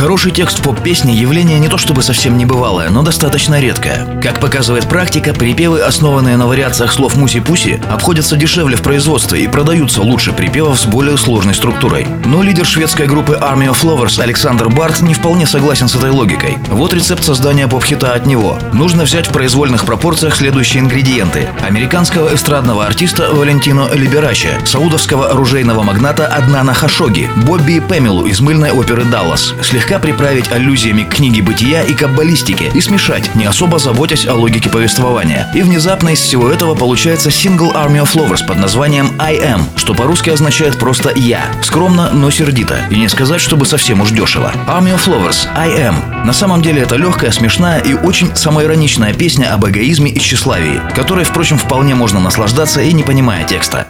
Хороший текст поп-песни – явление не то чтобы совсем небывалое, но достаточно редкое. Как показывает практика, припевы, основанные на вариациях слов «муси-пуси», обходятся дешевле в производстве и продаются лучше припевов с более сложной структурой. Но лидер шведской группы Army of Lovers Александр Барт не вполне согласен с этой логикой. Вот рецепт создания поп-хита от него. Нужно взять в произвольных пропорциях следующие ингредиенты. Американского эстрадного артиста Валентино Либерача, саудовского оружейного магната Аднана Хашоги, Бобби и Пэмелу из мыльной оперы «Даллас», слегка слегка приправить аллюзиями к книге бытия и каббалистике и смешать, не особо заботясь о логике повествования. И внезапно из всего этого получается сингл Army of Lovers под названием I Am, что по-русски означает просто «я». Скромно, но сердито. И не сказать, чтобы совсем уж дешево. Army of Lovers, I Am. На самом деле это легкая, смешная и очень самоироничная песня об эгоизме и тщеславии, которой, впрочем, вполне можно наслаждаться и не понимая текста.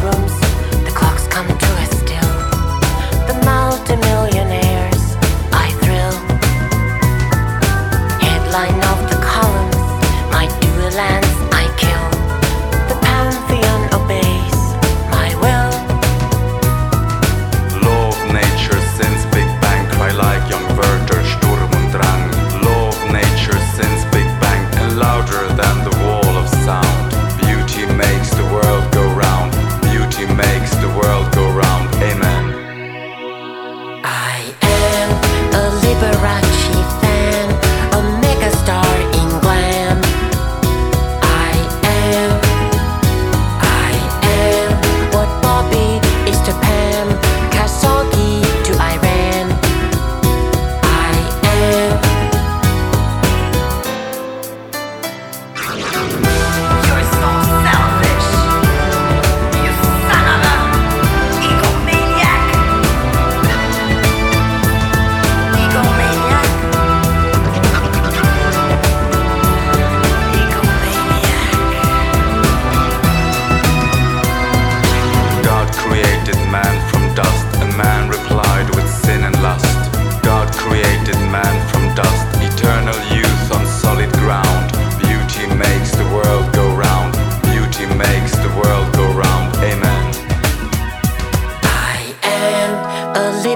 the clocks come to a still. The multimillionaires, I thrill. Headline of the columns, my duelance I kill. The pantheon obeys my will. Law of nature sends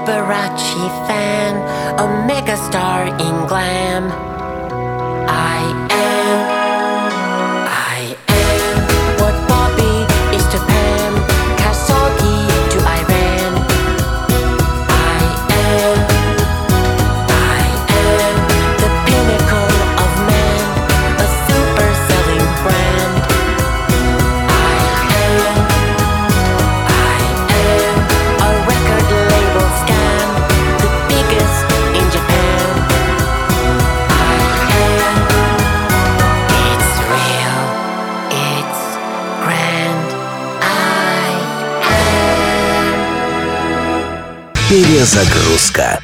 Liberace fan, a megastar in glam. Перезагрузка.